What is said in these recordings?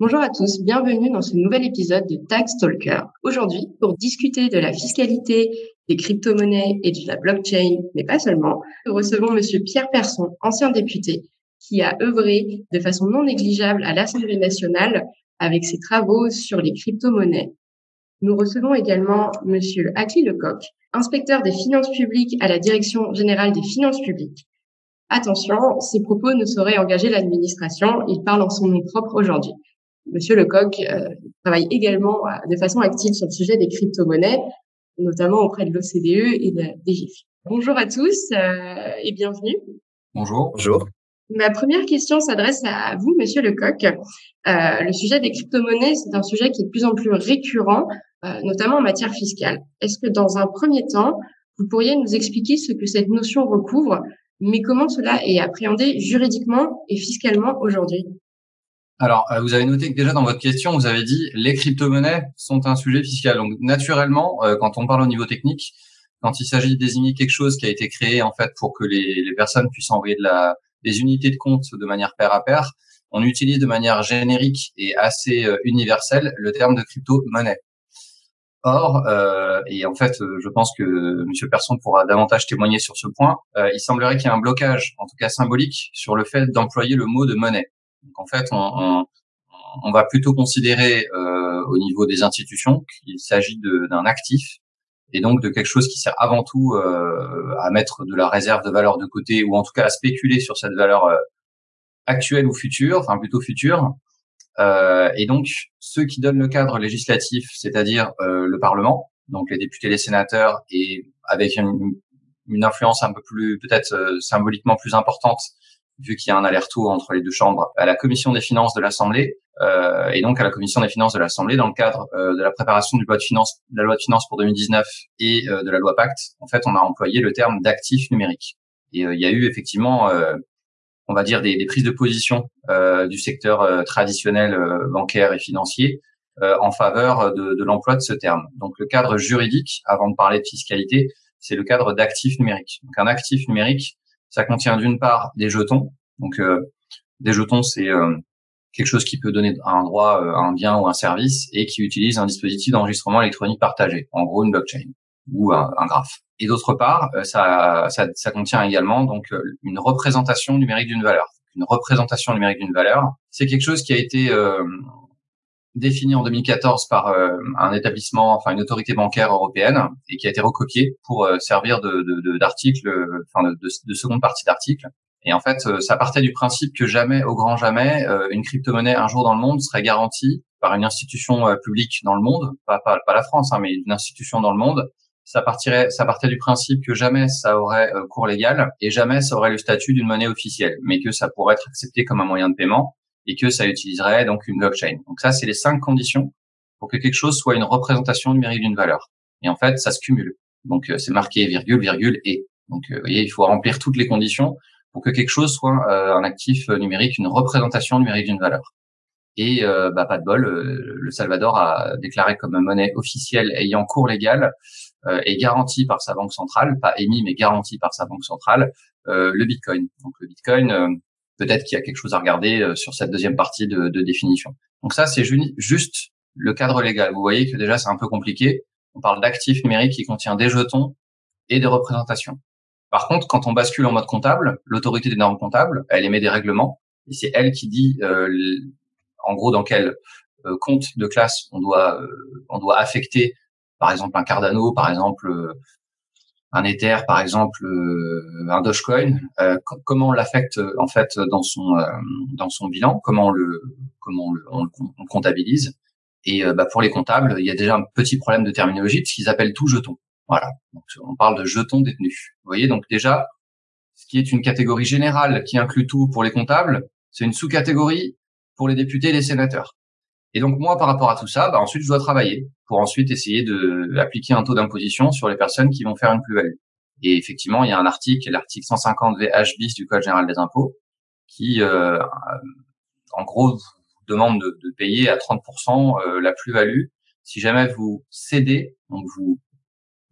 Bonjour à tous, bienvenue dans ce nouvel épisode de Tax Talker. Aujourd'hui, pour discuter de la fiscalité, des crypto-monnaies et de la blockchain, mais pas seulement, nous recevons Monsieur Pierre Persson, ancien député, qui a œuvré de façon non négligeable à l'Assemblée nationale avec ses travaux sur les crypto-monnaies. Nous recevons également Monsieur Akli Lecoq, inspecteur des finances publiques à la Direction générale des finances publiques. Attention, ces propos ne sauraient engager l'administration, il parle en son nom propre aujourd'hui. Monsieur Lecoq euh, travaille également euh, de façon active sur le sujet des crypto-monnaies, notamment auprès de l'OCDE et de la DGFI. Bonjour à tous euh, et bienvenue. Bonjour. Bonjour. Ma première question s'adresse à vous, Monsieur Lecoq. Euh, le sujet des crypto-monnaies, c'est un sujet qui est de plus en plus récurrent, euh, notamment en matière fiscale. Est-ce que dans un premier temps, vous pourriez nous expliquer ce que cette notion recouvre, mais comment cela est appréhendé juridiquement et fiscalement aujourd'hui? Alors, euh, vous avez noté que déjà dans votre question, vous avez dit les crypto-monnaies sont un sujet fiscal. Donc, naturellement, euh, quand on parle au niveau technique, quand il s'agit de désigner quelque chose qui a été créé en fait pour que les, les personnes puissent envoyer de la, des unités de compte de manière pair à pair, on utilise de manière générique et assez euh, universelle le terme de crypto-monnaie. Or, et en fait, je pense que M. Persson pourra davantage témoigner sur ce point, il semblerait qu'il y ait un blocage, en tout cas symbolique, sur le fait d'employer le mot de monnaie. En fait, on, va plutôt considérer euh, au niveau des institutions qu'il s'agit d'un actif et donc de quelque chose qui sert avant tout euh, à mettre de la réserve de valeur de côté ou en tout cas à spéculer sur cette valeur euh, actuelle ou future, enfin plutôt future, et donc, ceux qui donnent le cadre législatif, c'est-à-dire le Parlement, donc les députés, les sénateurs, et avec une, influence un peu plus, peut-être symboliquement plus importante, vu qu'il y a un aller-retour entre les deux chambres, à la commission des finances de l'Assemblée, euh, et donc à la commission des finances de l'Assemblée, dans le cadre de la préparation du loi de finances, de la loi de finances pour 2019 et de la loi Pacte, en fait, on a employé le terme d'actif numérique. Et il y a eu effectivement on va dire des, des prises de position euh, du secteur euh, traditionnel euh, bancaire et financier euh, en faveur de, de l'emploi de ce terme. Donc le cadre juridique, avant de parler de fiscalité, c'est le cadre d'actif numérique. Donc un actif numérique, ça contient d'une part des jetons. Donc des jetons, c'est quelque chose qui peut donner un droit à un bien ou un service et qui utilise un dispositif d'enregistrement électronique partagé, en gros une blockchain ou un, un graphe. Et d'autre part, euh, ça, ça, ça, contient également donc euh, une représentation numérique d'une valeur. Une représentation numérique d'une valeur, c'est quelque chose qui a été euh, défini en 2014 par euh, un établissement, enfin une autorité bancaire européenne, et qui a été recopié pour servir de d'article, enfin de, de, de, seconde partie d'article. Et en fait, ça partait du principe que jamais, au grand jamais, une crypto-monnaie un jour dans le monde serait garantie par une institution publique dans le monde, pas, pas, pas la France, hein, mais une institution dans le monde, ça partirait, ça partait du principe que jamais ça aurait euh, cours légal et jamais ça aurait le statut d'une monnaie officielle, mais que ça pourrait être accepté comme un moyen de paiement et que ça utiliserait donc une blockchain. Donc ça, c'est les cinq conditions pour que quelque chose soit une représentation numérique d'une valeur. Et en fait, ça se cumule. Donc euh, c'est marqué virgule, virgule et. Donc euh, vous voyez, il faut remplir toutes les conditions pour que quelque chose soit un actif numérique, une représentation numérique d'une valeur. Et bah, pas de bol, le Salvador a déclaré comme monnaie officielle ayant cours légal euh, est garanti par sa banque centrale, pas émis mais garanti par sa banque centrale, euh, le Bitcoin. Donc le Bitcoin, euh, peut-être qu'il y a quelque chose à regarder sur cette deuxième partie de, définition. Donc ça, c'est juste le cadre légal. Vous voyez que déjà c'est un peu compliqué. On parle d'actifs numériques qui contient des jetons et des représentations. Par contre, quand on bascule en mode comptable, l'autorité des normes comptables, elle émet des règlements et c'est elle qui dit, euh, en gros, dans quel compte de classe on doit on doit affecter par exemple un Cardano, par exemple euh, un Ether, par exemple euh, un Dogecoin, euh, comment on l'affecte en fait dans son dans son bilan, comment on le comment on le, comptabilise? Et bah, pour les comptables, il y a déjà un petit problème de terminologie, ce qu'ils appellent tout jeton. Voilà. On parle de jetons détenus. Vous voyez, donc déjà, ce qui est une catégorie générale qui inclut tout pour les comptables, c'est une sous-catégorie pour les députés et les sénateurs. Et donc moi, par rapport à tout ça, bah, ensuite je dois travailler pour ensuite essayer de appliquer un taux d'imposition sur les personnes qui vont faire une plus-value. Et effectivement, il y a un article, l'article 150 VH bis du Code général des impôts, qui euh, en gros demande de, de payer à 30% euh, la plus-value si jamais vous cédez, donc vous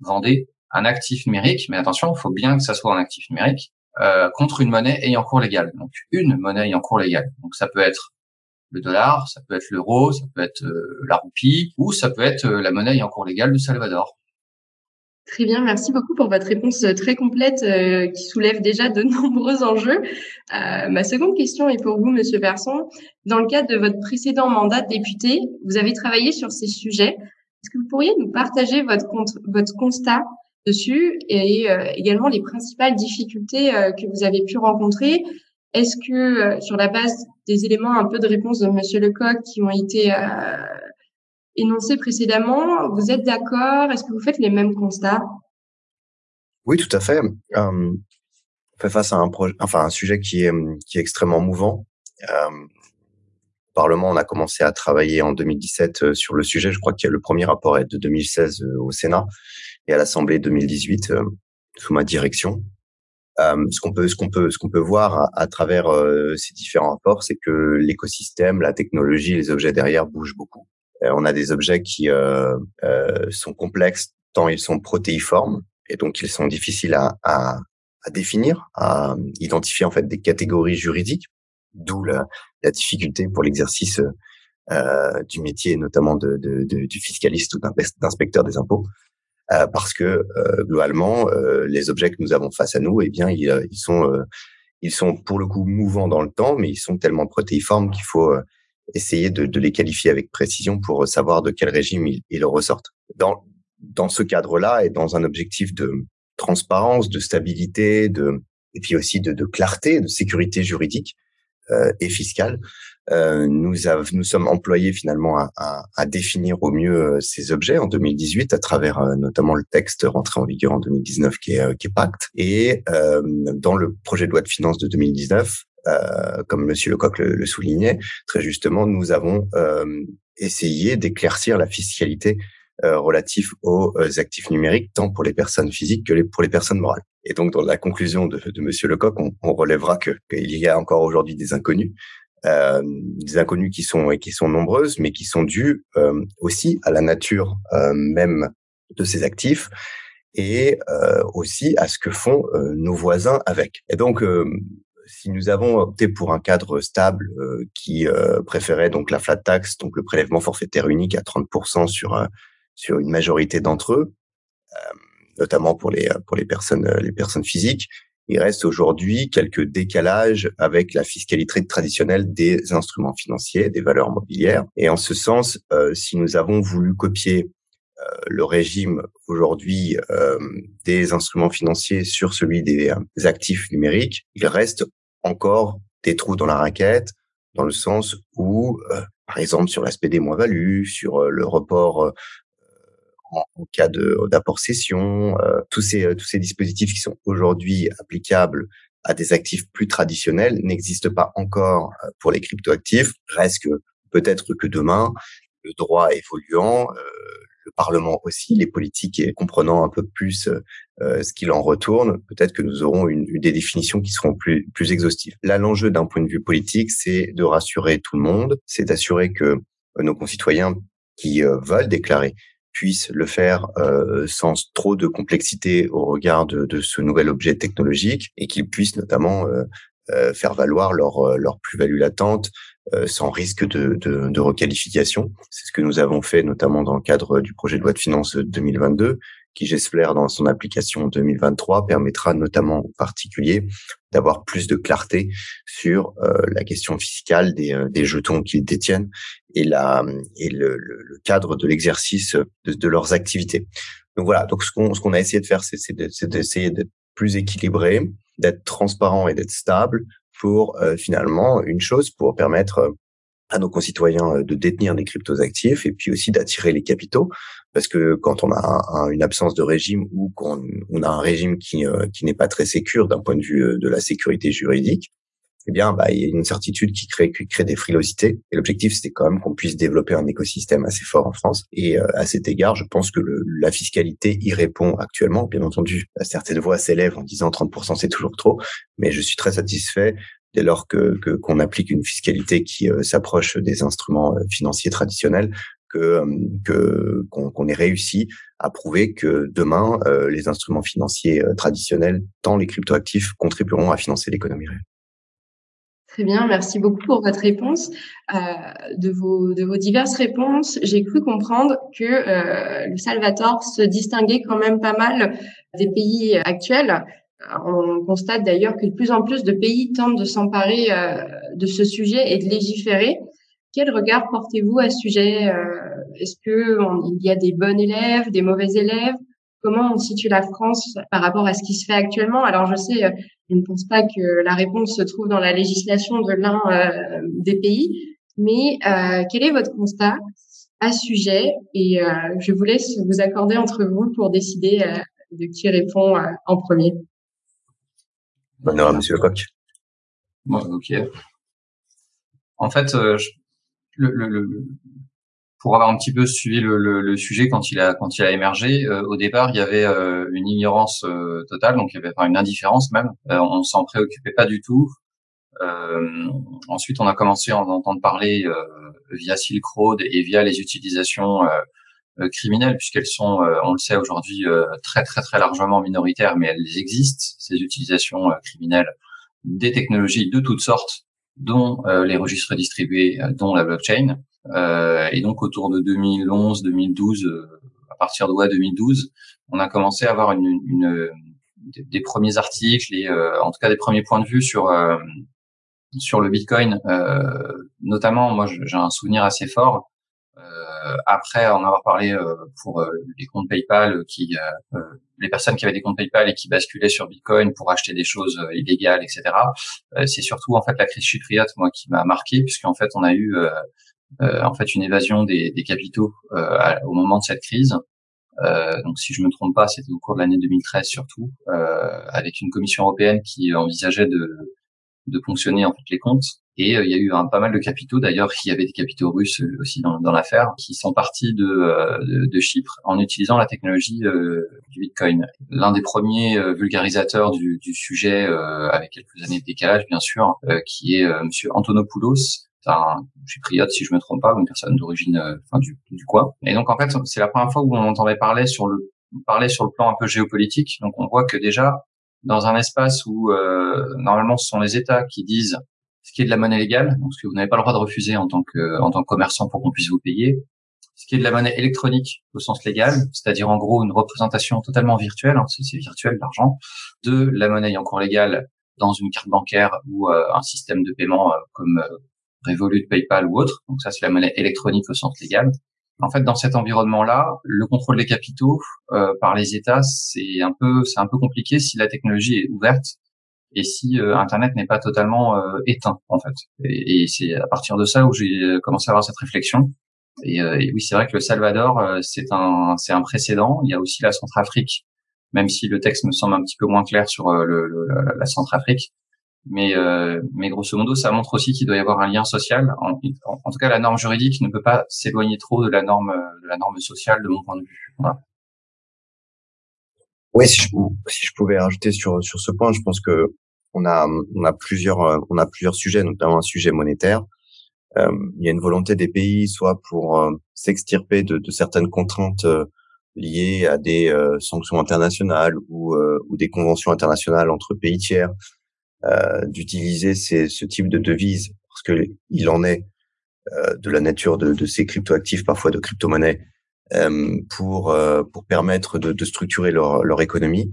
vendez un actif numérique, mais attention, il faut bien que ça soit un actif numérique, euh, contre une monnaie ayant cours légal. Donc une monnaie ayant cours légal. Donc ça peut être le dollar, ça peut être l'euro, ça peut être la roupie, ou ça peut être la monnaie en cours légal de Salvador. Très bien, merci beaucoup pour votre réponse euh, très complète euh, qui soulève déjà de nombreux enjeux. Euh, ma seconde question est pour vous, Monsieur Persson. Dans le cadre de votre précédent mandat de député, vous avez travaillé sur ces sujets. Est-ce que vous pourriez nous partager votre, votre constat dessus et également les principales difficultés que vous avez pu rencontrer Est-ce que sur la base des éléments un peu de réponse de Monsieur Lecoq qui ont été énoncé précédemment. Vous êtes d'accord? Est-ce que vous faites les mêmes constats? Oui, tout à fait. Euh, on fait face à un projet, enfin un sujet qui est qui est extrêmement mouvant. Euh, au Parlement, on a commencé à travailler en 2017 euh, sur le sujet. Je crois que le premier rapport est de 2016 euh, au Sénat et à l'Assemblée 2018 euh, sous ma direction. Euh, ce qu'on peut, ce qu'on peut, ce qu'on peut voir à, travers ces différents rapports, c'est que l'écosystème, la technologie, les objets derrière bougent beaucoup. Euh, on a des objets qui euh, euh, sont complexes tant ils sont protéiformes et donc ils sont difficiles à, à, à définir, à identifier en fait des catégories juridiques, d'où la, la, difficulté pour l'exercice euh, du métier, notamment de, de, de, du fiscaliste ou d'inspecteur des impôts, euh, parce que euh, globalement, les objets que nous avons face à nous, eh bien, ils, ils sont ils sont pour le coup mouvants dans le temps, mais ils sont tellement protéiformes qu'il faut essayer de, de, les qualifier avec précision pour savoir de quel régime ils, ressortent. Dans, dans ce cadre-là et dans un objectif de transparence, de stabilité, de, et puis aussi de, de clarté, de sécurité juridique euh, et fiscale, euh, nous, nous sommes employés finalement à, à, à, définir au mieux euh, ces objets en 2018 à travers euh, notamment le texte rentré en vigueur en 2019 qui est, euh, qui est Pacte. Et dans le projet de loi de finances de 2019, euh, comme Monsieur Lecoq le, le, soulignait très justement, nous avons euh, essayé d'éclaircir la fiscalité euh, relative aux euh, actifs numériques, tant pour les personnes physiques que pour les personnes morales. Et donc, dans la conclusion de, de Monsieur Lecoq, on, on relèvera que qu'il y a encore aujourd'hui des inconnus, euh, des inconnus qui sont qui sont nombreuses, mais qui sont dues aussi à la nature même de ces actifs et aussi à ce que font nos voisins avec. Et donc, si nous avons opté pour un cadre stable euh, qui euh, préférait donc la flat tax, donc le prélèvement forfaitaire unique à 30% sur euh, sur une majorité d'entre eux, notamment pour les pour les personnes les personnes physiques, il reste aujourd'hui quelques décalages avec la fiscalité traditionnelle des instruments financiers, des valeurs mobilières. Et en ce sens, si nous avons voulu copier le régime aujourd'hui des instruments financiers sur celui des actifs numériques, il reste encore des trous dans la raquette, dans le sens où, euh, par exemple, sur l'aspect des moins-values, sur euh, le report euh, en, en, cas d'apport cession, tous ces tous ces dispositifs qui sont aujourd'hui applicables à des actifs plus traditionnels n'existent pas encore pour les cryptoactifs. Reste que peut-être que demain, le droit évoluant, le Parlement aussi, les politiques et comprenant un peu plus euh, ce qu'il en retourne, peut-être que nous aurons une, des définitions qui seront plus, plus exhaustives. Là, l'enjeu d'un point de vue politique, c'est de rassurer tout le monde, c'est d'assurer que euh, nos concitoyens qui euh, veulent déclarer puissent le faire euh, sans trop de complexité au regard de, ce nouvel objet technologique et qu'ils puissent notamment euh, faire valoir leur, plus-value latente euh, sans risque de, de, de requalification. C'est ce que nous avons fait notamment dans le cadre du projet de loi de finances 2022, qui j'espère dans son application 2023 permettra notamment aux particuliers d'avoir plus de clarté sur euh, la question fiscale des, euh, des jetons qu'ils détiennent et, la, et le, le cadre de l'exercice de, de, leurs activités. Donc voilà, donc ce qu'on ce qu'on a essayé de faire, c'est d'essayer d'être plus équilibré, d'être transparent et d'être stable, pour euh, finalement une chose pour permettre euh, à nos concitoyens euh, de détenir des cryptos actifs et puis aussi d'attirer les capitaux parce que quand on a une absence de régime ou qu'on on a un régime qui qui n'est pas très sécure d'un point de vue de la sécurité juridique eh bien, bah, il y a une certitude qui crée, qui crée des frilosités. Et l'objectif, c'était quand même qu'on puisse développer un écosystème assez fort en France. Et euh, à cet égard, je pense que la fiscalité y répond actuellement. Bien entendu, certaines voix s'élèvent en disant 30% c'est toujours trop, mais je suis très satisfait dès lors que qu'on applique une fiscalité qui euh, s'approche des instruments euh, financiers traditionnels que que qu'on ait réussi à prouver que demain les instruments financiers traditionnels, tant les cryptoactifs, contribueront à financer l'économie réelle. Très bien, merci beaucoup pour votre réponse. Euh, de, vos, de vos diverses réponses, j'ai cru comprendre que euh, le Salvador se distinguait quand même pas mal des pays actuels. On constate d'ailleurs que de plus en plus de pays tentent de s'emparer euh, de ce sujet et de légiférer. Quel regard portez-vous à ce sujet euh, Est-ce que il y a des bons élèves, des mauvais élèves? Comment on situe la France par rapport à ce qui se fait actuellement? Alors je sais, euh, je ne pense pas que la réponse se trouve dans la législation de l'un des pays, mais quel est votre constat à sujet? Et je vous laisse vous accorder entre vous pour décider de qui répond en premier. Bonheur à Monsieur Lecoq. Bon, ok. En fait, le, le, le, pour avoir un petit peu suivi le, sujet quand il a quand il a émergé, euh, au départ il y avait euh, une ignorance euh, totale, donc il y avait enfin, une indifférence même. on s'en préoccupait pas du tout. ensuite, on a commencé à en entendre parler via Silk Road et via les utilisations criminelles, puisqu'elles sont, on le sait aujourd'hui, très très très largement minoritaires, mais elles existent ces utilisations criminelles des technologies de toutes sortes, dont les registres distribués, dont la blockchain. Euh, et donc autour de 2011, 2012, euh, à partir de ouais, 2012, on a commencé à avoir une, une des, premiers articles et euh, en tout cas des premiers points de vue sur sur le Bitcoin. notamment, moi, j'ai un souvenir assez fort. Après en avoir parlé pour les comptes PayPal, qui les personnes qui avaient des comptes PayPal et qui basculaient sur Bitcoin pour acheter des choses illégales, etc. c'est surtout en fait la crise chypriote, moi, qui m'a marqué, puisqu'en fait on a eu euh, en fait une évasion des, des capitaux euh, au moment de cette crise. Euh, donc si je me trompe pas, c'était au cours de l'année 2013 surtout, avec une commission européenne qui envisageait de, de ponctionner en fait les comptes. Et il y a eu un, pas mal de capitaux, d'ailleurs, il y avait des capitaux russes aussi dans, l'affaire, qui sont partis de, de, de, Chypre en utilisant la technologie du Bitcoin. L'un des premiers vulgarisateurs du, du sujet, avec quelques années de décalage bien sûr, qui est Monsieur Antonopoulos, un chypriote si je me trompe pas, une personne d'origine, euh, enfin du, du coin. Et donc en fait, c'est la première fois où on entendait parler sur le parler sur le plan un peu géopolitique. Donc on voit que déjà dans un espace où euh, normalement ce sont les États qui disent ce qui est de la monnaie légale, donc ce que vous n'avez pas le droit de refuser en tant que en tant que commerçant pour qu'on puisse vous payer, ce qui est de la monnaie électronique au sens légal, c'est-à-dire en gros une représentation totalement virtuelle, hein, c'est virtuel l'argent, de la monnaie en cours légale dans une carte bancaire ou euh, un système de paiement comme Revolut, PayPal ou autre. Donc ça, c'est la monnaie électronique au sens légal. En fait, dans cet environnement-là, le contrôle des capitaux euh, par les États, c'est un peu, c'est un peu compliqué si la technologie est ouverte et si euh, Internet n'est pas totalement euh, éteint, en fait. Et, c'est à partir de ça où j'ai commencé à avoir cette réflexion. Et, et oui, c'est vrai que le Salvador, c'est un, c'est un précédent. Il y a aussi la Centrafrique, même si le texte me semble un petit peu moins clair sur le, le, la Centrafrique. Mais, euh, mais grosso modo, ça montre aussi qu'il doit y avoir un lien social. En, tout cas, la norme juridique ne peut pas s'éloigner trop de la norme, de la norme sociale, de mon point de vue. Voilà. Oui, si je, pouvais rajouter sur sur ce point, je pense que on a on a plusieurs on a plusieurs sujets, notamment un sujet monétaire. Euh, il y a une volonté des pays, soit pour euh, s'extirper de, de, certaines contraintes euh, liées à des euh, sanctions internationales ou, ou des conventions internationales entre pays tiers, euh, d'utiliser ce type de devise parce que il en est euh, de la nature de, de ces cryptoactifs, parfois de crypto-monnaies, euh, pour pour permettre de, de structurer leur, leur économie.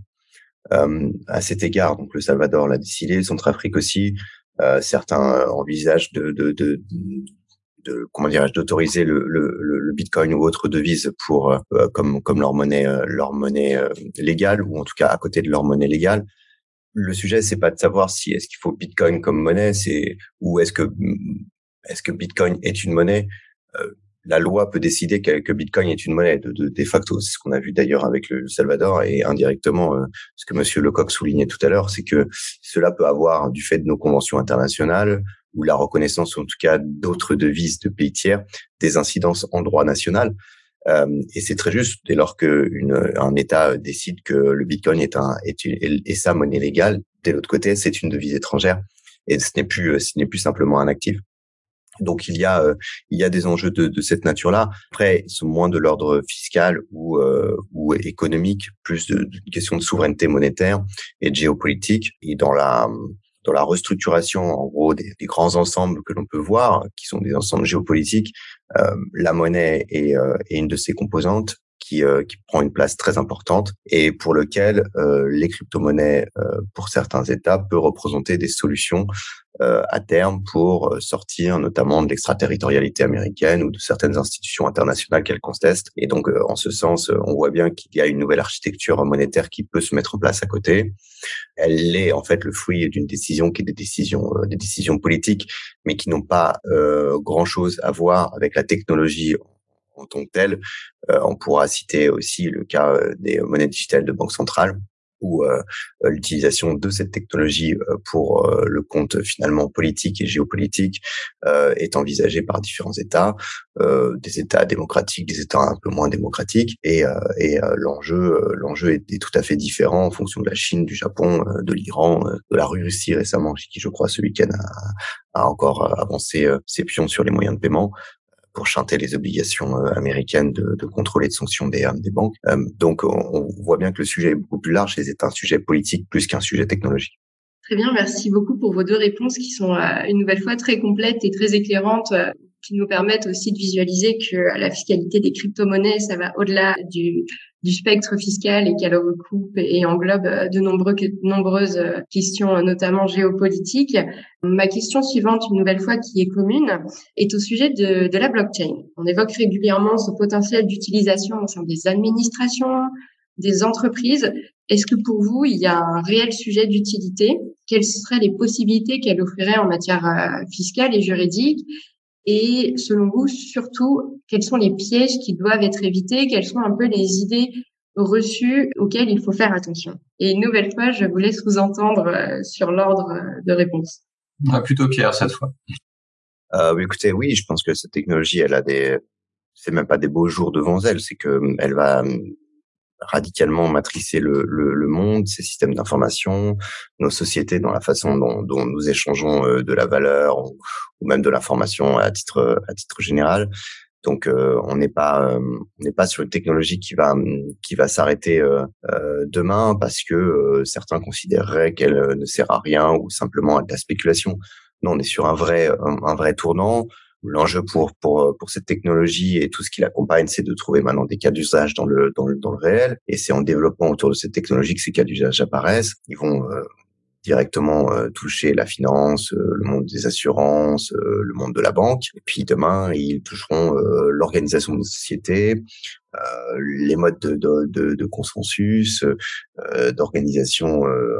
à cet égard, donc le Salvador l'a décidé, le Centrafrique aussi. certains envisagent de, de, de, de comment dirais-je d'autoriser le, le, le, Bitcoin ou autre devise pour comme comme leur monnaie leur monnaie légale ou en tout cas à côté de leur monnaie légale le sujet, c'est pas de savoir si est-ce qu'il faut Bitcoin comme monnaie, c'est ou est-ce que est-ce que Bitcoin est une monnaie. Euh, la loi peut décider que, Bitcoin est une monnaie de, de, facto. C'est ce qu'on a vu d'ailleurs avec le Salvador et indirectement euh, ce que Monsieur Lecoq soulignait tout à l'heure, c'est que cela peut avoir du fait de nos conventions internationales ou la reconnaissance, en tout cas d'autres devises de pays tiers, des incidences en droit national. Euh, et c'est très juste dès lors que une, un État décide que le Bitcoin est, un, est, une, est sa monnaie légale. De l'autre côté, c'est une devise étrangère et ce n'est plus ce n'est plus simplement un actif. Donc il y a euh, il y a des enjeux de, de cette nature-là. Après, ils sont moins de l'ordre fiscal ou euh, ou économique, plus de, question de souveraineté monétaire et de géopolitique. Et dans la dans la restructuration, en gros, des, grands ensembles que l'on peut voir, qui sont des ensembles géopolitiques, euh, la monnaie est, euh, est, une de ces composantes qui, euh, qui, prend une place très importante et pour lequel les crypto-monnaies, pour certains États, peut représenter des solutions euh, à terme pour euh, sortir notamment de l'extraterritorialité américaine ou de certaines institutions internationales qu'elle conteste. Et donc, euh, en ce sens, on voit bien qu'il y a une nouvelle architecture monétaire qui peut se mettre en place à côté. Elle est en fait le fruit d'une décision qui est des décisions, des décisions politiques, mais qui n'ont pas grand-chose à voir avec la technologie en tant que telle. on pourra citer aussi le cas des monnaies digitales de banque centrale où euh, euh, l'utilisation de cette technologie euh, pour le compte finalement politique et géopolitique est envisagée par différents États, des États démocratiques, des États un peu moins démocratiques, et, et l'enjeu l'enjeu est, tout à fait différent en fonction de la Chine, du Japon, de l'Iran, de la Russie récemment, qui je crois ce week-end a, a encore avancé ses pions sur les moyens de paiement pour chanter les obligations euh, américaines de, de contrôle et de sanction des, euh, des banques. Euh, donc, on, voit bien que le sujet est beaucoup plus large et c'est un sujet politique plus qu'un sujet technologique. Très bien, merci beaucoup pour vos deux réponses qui sont une nouvelle fois très complètes et très éclairantes qui nous permettent aussi de visualiser que la fiscalité des crypto-monnaies, ça va au-delà du, du spectre fiscal et qu'elle recoupe et englobe de nombreux, nombreuses questions, notamment géopolitiques. Ma question suivante, une nouvelle fois qui est commune, est au sujet de, de la blockchain. On évoque régulièrement ce potentiel d'utilisation au sein des administrations, des entreprises. Est-ce que pour vous, il y a un réel sujet d'utilité? Quelles seraient les possibilités qu'elle offrirait en matière euh, fiscale et juridique? Et selon vous, surtout, quels sont les pièges qui doivent être évités? Quelles sont un peu les idées reçues auxquelles il faut faire attention? Et une nouvelle fois, je vous laisse vous entendre euh, sur l'ordre euh, de réponse. plutôt Pierre cette fois. Euh, écoutez, oui, je pense que cette technologie, elle a des, c'est même pas des beaux jours devant elle, c'est que elle va radicalement matricer le, le, le monde, ces systèmes d'information, nos sociétés dans la façon dont, dont nous échangeons euh, de la valeur ou, même de l'information à titre à titre général. Donc euh, on n'est pas euh, n'est pas sur une technologie qui va qui va s'arrêter demain parce que certains considéreraient qu'elle ne sert à rien ou simplement à de la spéculation. Non, on est sur un vrai un vrai tournant L'enjeu pour, pour, pour cette technologie et tout ce qui l'accompagne, c'est de trouver maintenant des cas d'usage dans le, dans, le, dans le réel. Et c'est en développant autour de cette technologie que ces cas d'usage apparaissent. Ils vont euh, directement euh, toucher la finance, euh, le monde des assurances, le monde de la banque. Et puis demain, ils toucheront l'organisation de société, euh, les modes de, de, de, consensus, euh, d'organisation euh,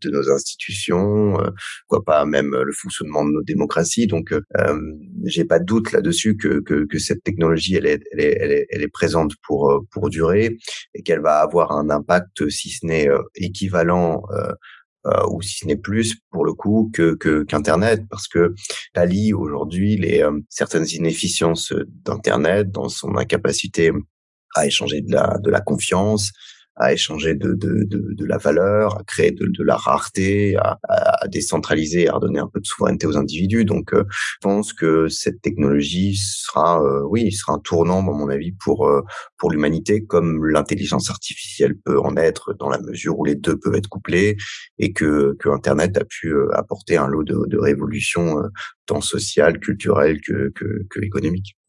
de nos institutions, quoi pas même le fonctionnement de nos démocraties. Donc, j'ai pas de doute là-dessus que, que, que, cette technologie, elle est, elle est, elle est, elle est présente pour pour durer et qu'elle va avoir un impact, si ce n'est équivalent. Euh, ou si ce n'est plus pour le coup que qu'internet parce que lit aujourd'hui les certaines inefficiences d'internet dans son incapacité à échanger de la, de la confiance, à échanger de, de, de, de la valeur, à créer de, de la rareté, à, à, décentraliser, à redonner un peu de souveraineté aux individus. Donc, euh, je pense que cette technologie sera, euh, oui, sera un tournant, à mon avis, pour euh, pour l'humanité, comme l'intelligence artificielle peut en être, dans la mesure où les deux peuvent être couplés, et que que Internet a pu apporter un lot de, de révolutions tant sociales, culturelles que.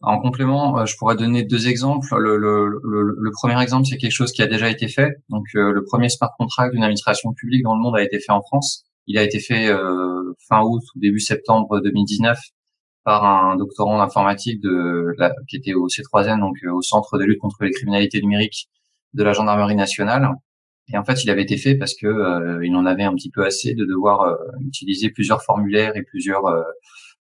En complément, euh, je pourrais donner deux exemples. Le, premier exemple, c'est quelque chose qui a déjà été fait. Donc, euh, le premier smart contract d'une administration publique dans le monde a été fait en France. Il a été fait euh, fin août ou début septembre 2019 par un doctorant d'informatique de qui était au C3N, donc au Centre de lutte contre les criminalités numériques de la gendarmerie nationale. Et en fait, il avait été fait parce que il en avait un petit peu assez de devoir utiliser plusieurs formulaires et plusieurs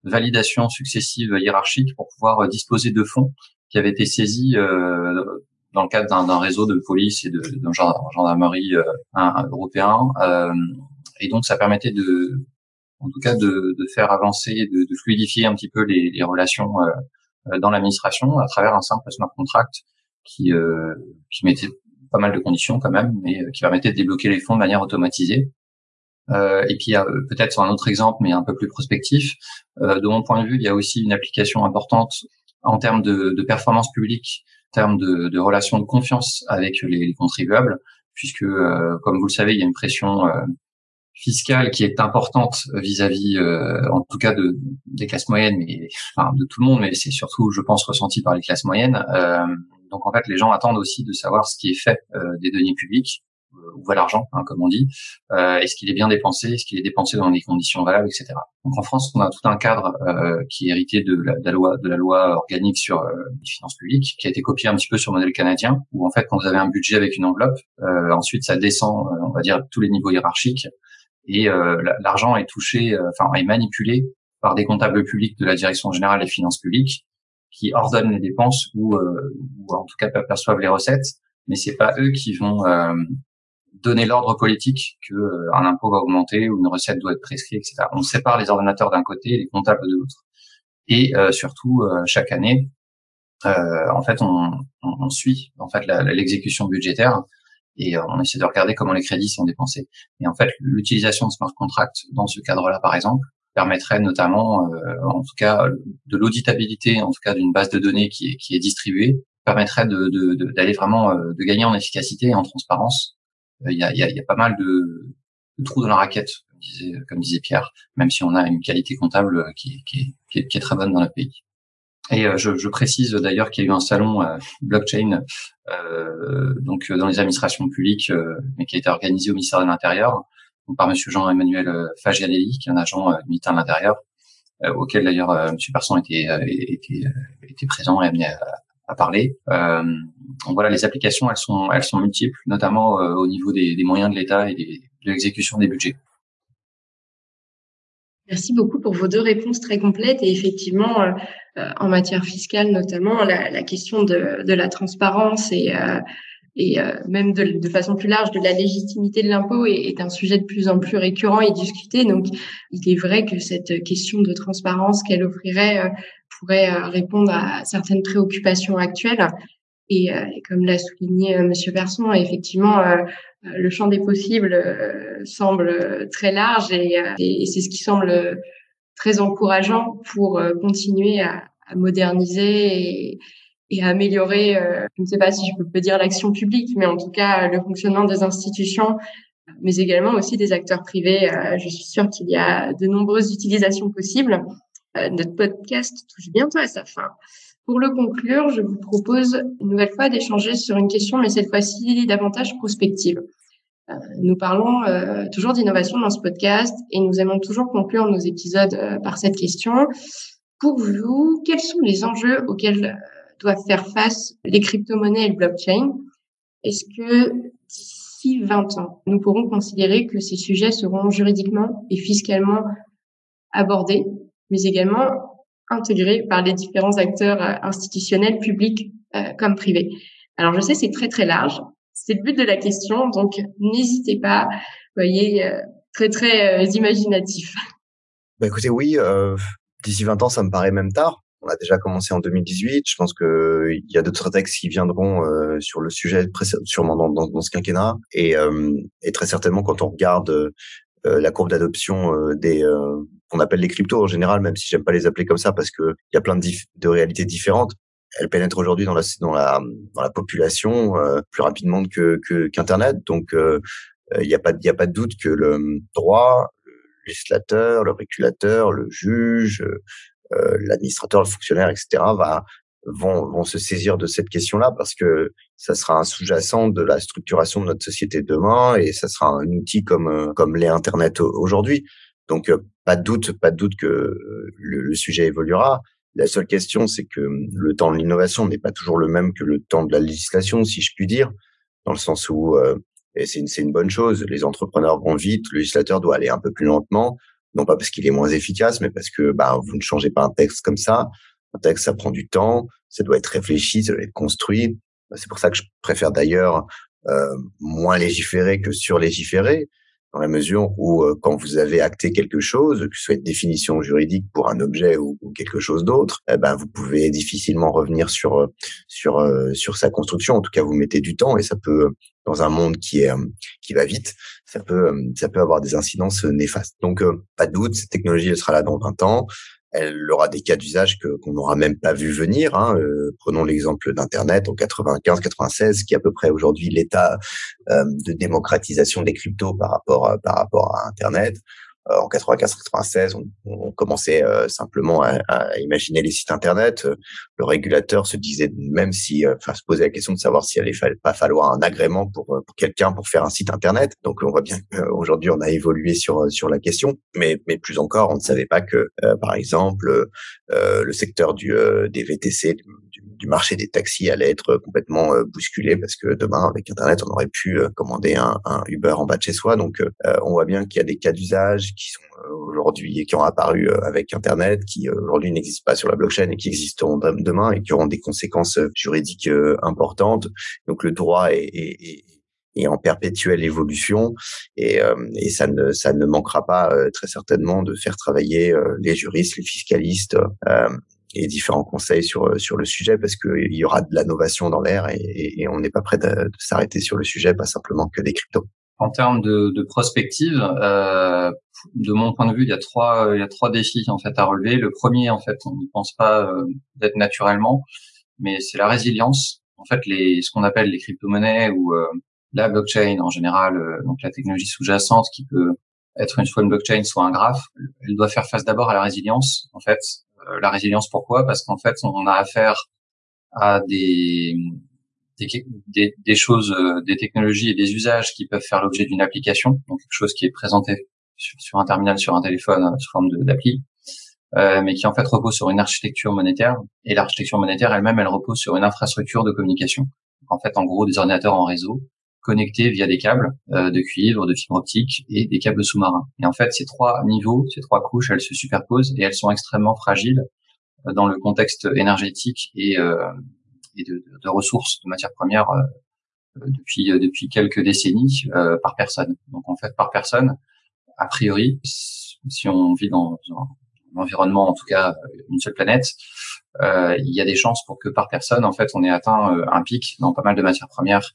validation successive hiérarchique pour pouvoir euh, disposer de fonds qui avaient été saisis euh, dans le cadre d'un réseau de police et de, de gendarmerie euh, européen. Euh, et donc, ça permettait de, en tout cas, de, de faire avancer, de, de, fluidifier un petit peu les, les relations euh, dans l'administration à travers un simple smart contract qui, euh, qui mettait pas mal de conditions quand même, mais qui permettait de débloquer les fonds de manière automatisée. Euh, et puis peut-être sur un autre exemple, mais un peu plus prospectif, euh, de mon point de vue, il y a aussi une application importante en termes de, de performance publique, en termes de, de relations de confiance avec les, les contribuables, puisque, euh, comme vous le savez, il y a une pression fiscale qui est importante vis-à-vis, euh, en tout cas de, des classes moyennes, mais enfin de tout le monde, mais c'est surtout, je pense, ressenti par les classes moyennes. Donc en fait, les gens attendent aussi de savoir ce qui est fait euh, des deniers publics, euh, où va l'argent, hein, comme on dit, euh, est-ce qu'il est bien dépensé, est-ce qu'il est dépensé dans des conditions valables, etc. Donc en France, on a tout un cadre euh, qui est hérité de la, de la, loi de la loi organique sur euh, les finances publiques, qui a été copié un petit peu sur le modèle canadien, où en fait, quand vous avez un budget avec une enveloppe, ensuite ça descend, on va dire, tous les niveaux hiérarchiques, et l'argent est touché, enfin est manipulé par des comptables publics de la Direction générale des finances publiques, qui ordonnent les dépenses ou, ou en tout cas perçoivent les recettes, mais c'est pas eux qui vont donner l'ordre politique que euh, un impôt va augmenter ou une recette doit être prescrite, etc. On sépare les ordinateurs d'un côté et les comptables de l'autre. Et euh, surtout, euh, chaque année, en fait, on, on, suit en fait l'exécution budgétaire et on essaie de regarder comment les crédits sont dépensés. Et en fait, l'utilisation de smart contracts dans ce cadre-là, par exemple, permettrait notamment, en tout cas, de l'auditabilité, en tout cas d'une base de données qui est, qui est distribuée, permettrait d'aller de, de, vraiment de gagner en efficacité et en transparence il y a, y, a, y a, pas mal de, de, trous dans la raquette, comme disait, comme disait, Pierre, même si on a une qualité comptable qui, qui, qui, est, très bonne dans notre pays. Et euh, je, je, précise d'ailleurs qu'il y a eu un salon euh, blockchain euh, donc dans les administrations publiques, euh, mais qui a été organisé au ministère de l'Intérieur par Monsieur Jean-Emmanuel Fagianelli, qui est un agent militaire de l'Intérieur, auquel d'ailleurs Monsieur Persson était, était, était présent et amené à, à parler. Euh, voilà, les applications, elles sont, elles sont multiples, notamment euh, au niveau des, moyens de l'État et de l'exécution des budgets. Merci beaucoup pour vos deux réponses très complètes. Et effectivement, euh, euh en matière fiscale notamment, la, question de, de, la transparence et, euh, et euh, même de, de, façon plus large de la légitimité de l'impôt est, est, un sujet de plus en plus récurrent et discuté. Donc, il est vrai que cette question de transparence qu'elle offrirait pourrait euh, répondre à certaines préoccupations actuelles. Et, euh, comme l'a souligné euh, Monsieur Persson, effectivement, le champ des possibles semble très large et, et c'est ce qui semble très encourageant pour continuer à, à moderniser et, et, à améliorer, je ne sais pas si je peux dire l'action publique, mais en tout cas le fonctionnement des institutions, mais également aussi des acteurs privés. je suis sûre qu'il y a de nombreuses utilisations possibles. Euh, notre podcast touche bientôt à sa fin. Pour le conclure, je vous propose une nouvelle fois d'échanger sur une question, mais cette fois-ci davantage prospective. Euh, nous parlons euh, toujours d'innovation dans ce podcast et nous aimons toujours conclure nos épisodes par cette question. Pour vous, quels sont les enjeux auxquels doivent faire face les crypto-monnaies et le blockchain Est-ce que d'ici 20 ans, nous pourrons considérer que ces sujets seront juridiquement et fiscalement abordés mais également intégrés par les différents acteurs euh, institutionnels, publics euh, comme privés? Alors je sais, c'est très très large. C'est le but de la question, donc n'hésitez pas. Voyez, euh, très très imaginatif. Bah écoutez, oui, d'ici 20 ans, ça me paraît même tard. On a déjà commencé en 2018. Je pense que il y a d'autres textes qui viendront sur le sujet, sûrement dans, dans, dans ce quinquennat. Et, et, très certainement, quand on regarde la courbe d'adoption des qu'on appelle les cryptos en général, même si j'aime pas les appeler comme ça parce que il y a plein de, de réalités différentes. Elles pénètrent aujourd'hui dans la dans la dans la population euh, plus rapidement que qu'internet. Donc euh, il n'y a pas a pas de doute que le droit, le législateur, le régulateur, le juge, euh, l'administrateur, le fonctionnaire, etc. va vont, vont se saisir de cette question-là parce que ça sera un sous-jacent de la structuration de notre société demain et ça sera un outil comme comme l'est Internet aujourd'hui. Donc euh, pas de doute, pas de doute que euh, le, sujet évoluera. La seule question, c'est que hum, le temps de l'innovation n'est pas toujours le même que le temps de la législation, si je puis dire, dans le sens où euh, c'est une, une bonne chose. Les entrepreneurs vont vite, le législateur doit aller un peu plus lentement, non pas parce qu'il est moins efficace, mais parce que bah, vous ne changez pas un texte comme ça. Un texte, ça prend du temps, ça doit être réfléchi, ça doit être construit. C'est pour ça que je préfère d'ailleurs euh, moins légiférer que surlégiférer dans la mesure où euh, quand vous avez acté quelque chose, que ce soit une définition juridique pour un objet ou, quelque chose d'autre, eh ben vous pouvez difficilement revenir sur euh, sur euh, sur sa construction. En tout cas, vous mettez du temps et ça peut dans un monde qui est qui va vite, ça peut ça peut avoir des incidences néfastes. Donc pas de doute, cette technologie elle sera là dans 20 ans. Elle aura des cas d'usage que qu'on n'aura même pas vu venir. Hein. prenons l'exemple d'Internet en 95-96, qui est à peu près aujourd'hui l'état de démocratisation des cryptos par rapport par rapport à Internet. Euh, en 95-96, on, on, commençait euh, simplement à, à, imaginer les sites internet. Euh, le régulateur se disait même si, enfin, se posait la question de savoir s'il allait pas falloir un agrément pour, pour quelqu'un pour faire un site internet. Donc, on voit bien qu'aujourd'hui, on a évolué sur sur la question, mais mais plus encore, on ne savait pas que, par exemple, le secteur du des VTC, du, marché des taxis allait être complètement bousculé parce que demain, avec Internet, on aurait pu commander un, Uber en bas de chez soi. Donc, on voit bien qu'il y a des cas d'usage qui sont euh, aujourd'hui et qui ont apparu euh, avec Internet, qui euh, aujourd'hui n'existent pas sur la blockchain et qui existeront demain et qui auront des conséquences juridiques importantes. Donc le droit est, en perpétuelle évolution et, ça ne manquera pas très certainement de faire travailler les juristes, les fiscalistes et différents conseils sur sur le sujet parce qu'il y aura de l'innovation dans l'air et, et, on n'est pas prêt de, s'arrêter sur le sujet, pas simplement que des cryptos en termes de, de prospective, euh, de mon point de vue, il y a trois, il y a trois défis en fait à relever. Le premier, en fait, on ne pense pas euh, d'être naturellement, mais c'est la résilience. En fait, les, ce qu'on appelle les crypto-monnaies ou euh, la blockchain en général, euh, donc la technologie sous-jacente qui peut être une fois une blockchain, soit un graphe, elle doit faire face d'abord à la résilience. En fait, la résilience pourquoi? Parce qu'en fait, on a affaire à des choses, euh, des technologies et des usages qui peuvent faire l'objet d'une application, donc quelque chose qui est présenté sur, sur un terminal, sur un téléphone, euh, sous forme d'appli, euh, mais qui en fait repose sur une architecture monétaire. Et l'architecture monétaire elle-même, elle repose sur une infrastructure de communication. en fait, en gros, des ordinateurs en réseau connectés via des câbles euh, de cuivre, de fibre optique et des câbles sous-marins. Et en fait, ces trois niveaux, ces trois couches, elles se superposent et elles sont extrêmement fragiles dans le contexte énergétique et, euh, et de, de, ressources de matières premières euh, euh, depuis euh, depuis quelques décennies par personne. Donc en fait par personne, a priori, si on vit dans un environnement, en tout cas une seule planète, euh, il y a des chances pour que par personne, en fait, on ait atteint un pic dans pas mal de matières premières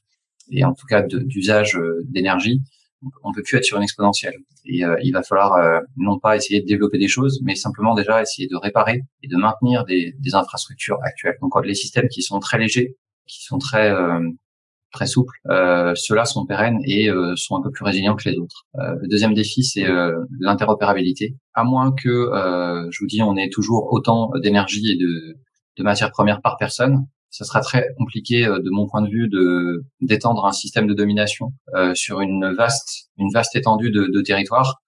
et en tout cas d'usage d'énergie. On peut plus être sur une exponentielle. Et il va falloir non pas essayer de développer des choses, mais simplement déjà essayer de réparer et de maintenir des, infrastructures actuelles. Donc les systèmes qui sont très légers, qui sont très très souples, euh, ceux-là sont pérennes et euh, sont un peu plus résilients que les autres. Euh, le deuxième défi, c'est l'interopérabilité. À moins que, je vous dis, on ait toujours autant d'énergie et de matières premières par personne, ça sera très compliqué de mon point de vue de d'étendre un système de domination sur une vaste une vaste étendue de, de territoire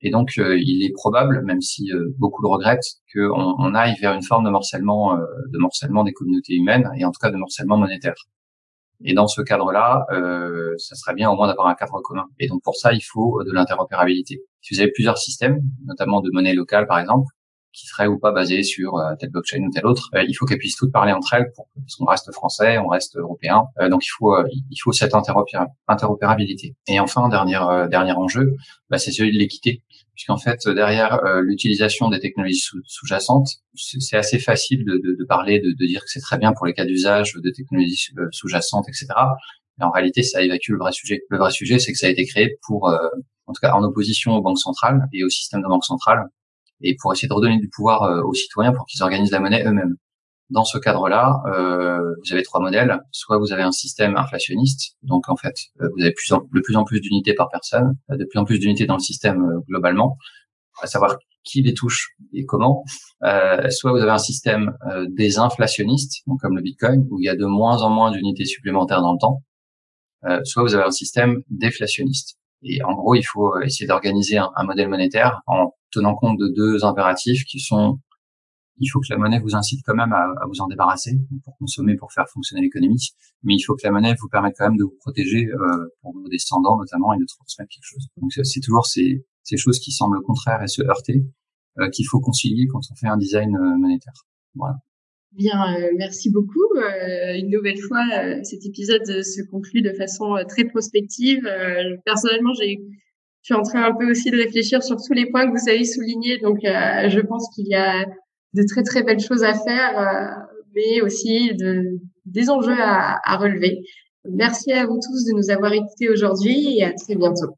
et donc, il est probable, même si beaucoup le regrettent, qu'on on aille vers une forme de morcellement, de morcellement des communautés humaines et en tout cas de morcellement monétaire. Et dans ce cadre-là, euh, ça serait bien au moins d'avoir un cadre commun. Et donc pour ça, il faut de l'interopérabilité. Si vous avez plusieurs systèmes, notamment de monnaie locale par exemple, qui seraient ou pas basés sur euh, telle blockchain ou telle autre, euh, il faut qu'elles puissent toutes parler entre elles pour, qu'on reste français, on reste européen. Euh, donc il faut il faut cette interopérabilité. Et enfin, dernier dernier enjeu, bah, c'est celui de l'équité puisqu'en fait derrière euh, l'utilisation des technologies sous-jacentes, c'est assez facile de, de, de parler, de, de, dire que c'est très bien pour les cas d'usage de technologies sous-jacentes, etc. Mais en réalité, ça évacue le vrai sujet. Le vrai sujet, c'est que ça a été créé pour, euh, en tout cas, en opposition aux banques centrales et au système de banque centrale, et pour essayer de redonner du pouvoir aux citoyens pour qu'ils organisent la monnaie eux-mêmes. Dans ce cadre-là, euh, vous avez trois modèles. Soit vous avez un système inflationniste, donc en fait, euh, vous avez plus de plus en plus d'unités par personne, euh, de plus en plus d'unités dans le système euh, globalement, à savoir qui les touche et comment. Euh, soit vous avez un système désinflationniste, donc comme le Bitcoin, où il y a de moins en moins d'unités supplémentaires dans le temps. soit vous avez un système déflationniste. Et en gros, il faut essayer d'organiser un, modèle monétaire en tenant compte de deux impératifs qui sont il faut que la monnaie vous incite quand même à, vous en débarrasser pour consommer, pour faire fonctionner l'économie. Mais il faut que la monnaie vous permette quand même de vous protéger euh, pour vos descendants notamment et de transmettre quelque chose. Donc c'est toujours ces, ces choses qui semblent contraires et se heurter euh, qu'il faut concilier quand on fait un design euh, monétaire. Voilà. Bien, merci beaucoup. une nouvelle fois, cet épisode se conclut de façon très prospective. personnellement, j'ai je suis en train un peu aussi de réfléchir sur tous les points que vous avez soulignés. Donc, je pense qu'il y a de très très belles choses à faire, euh, mais aussi de, des enjeux à, à relever. Merci à vous tous de nous avoir écoutés aujourd'hui et à très bientôt.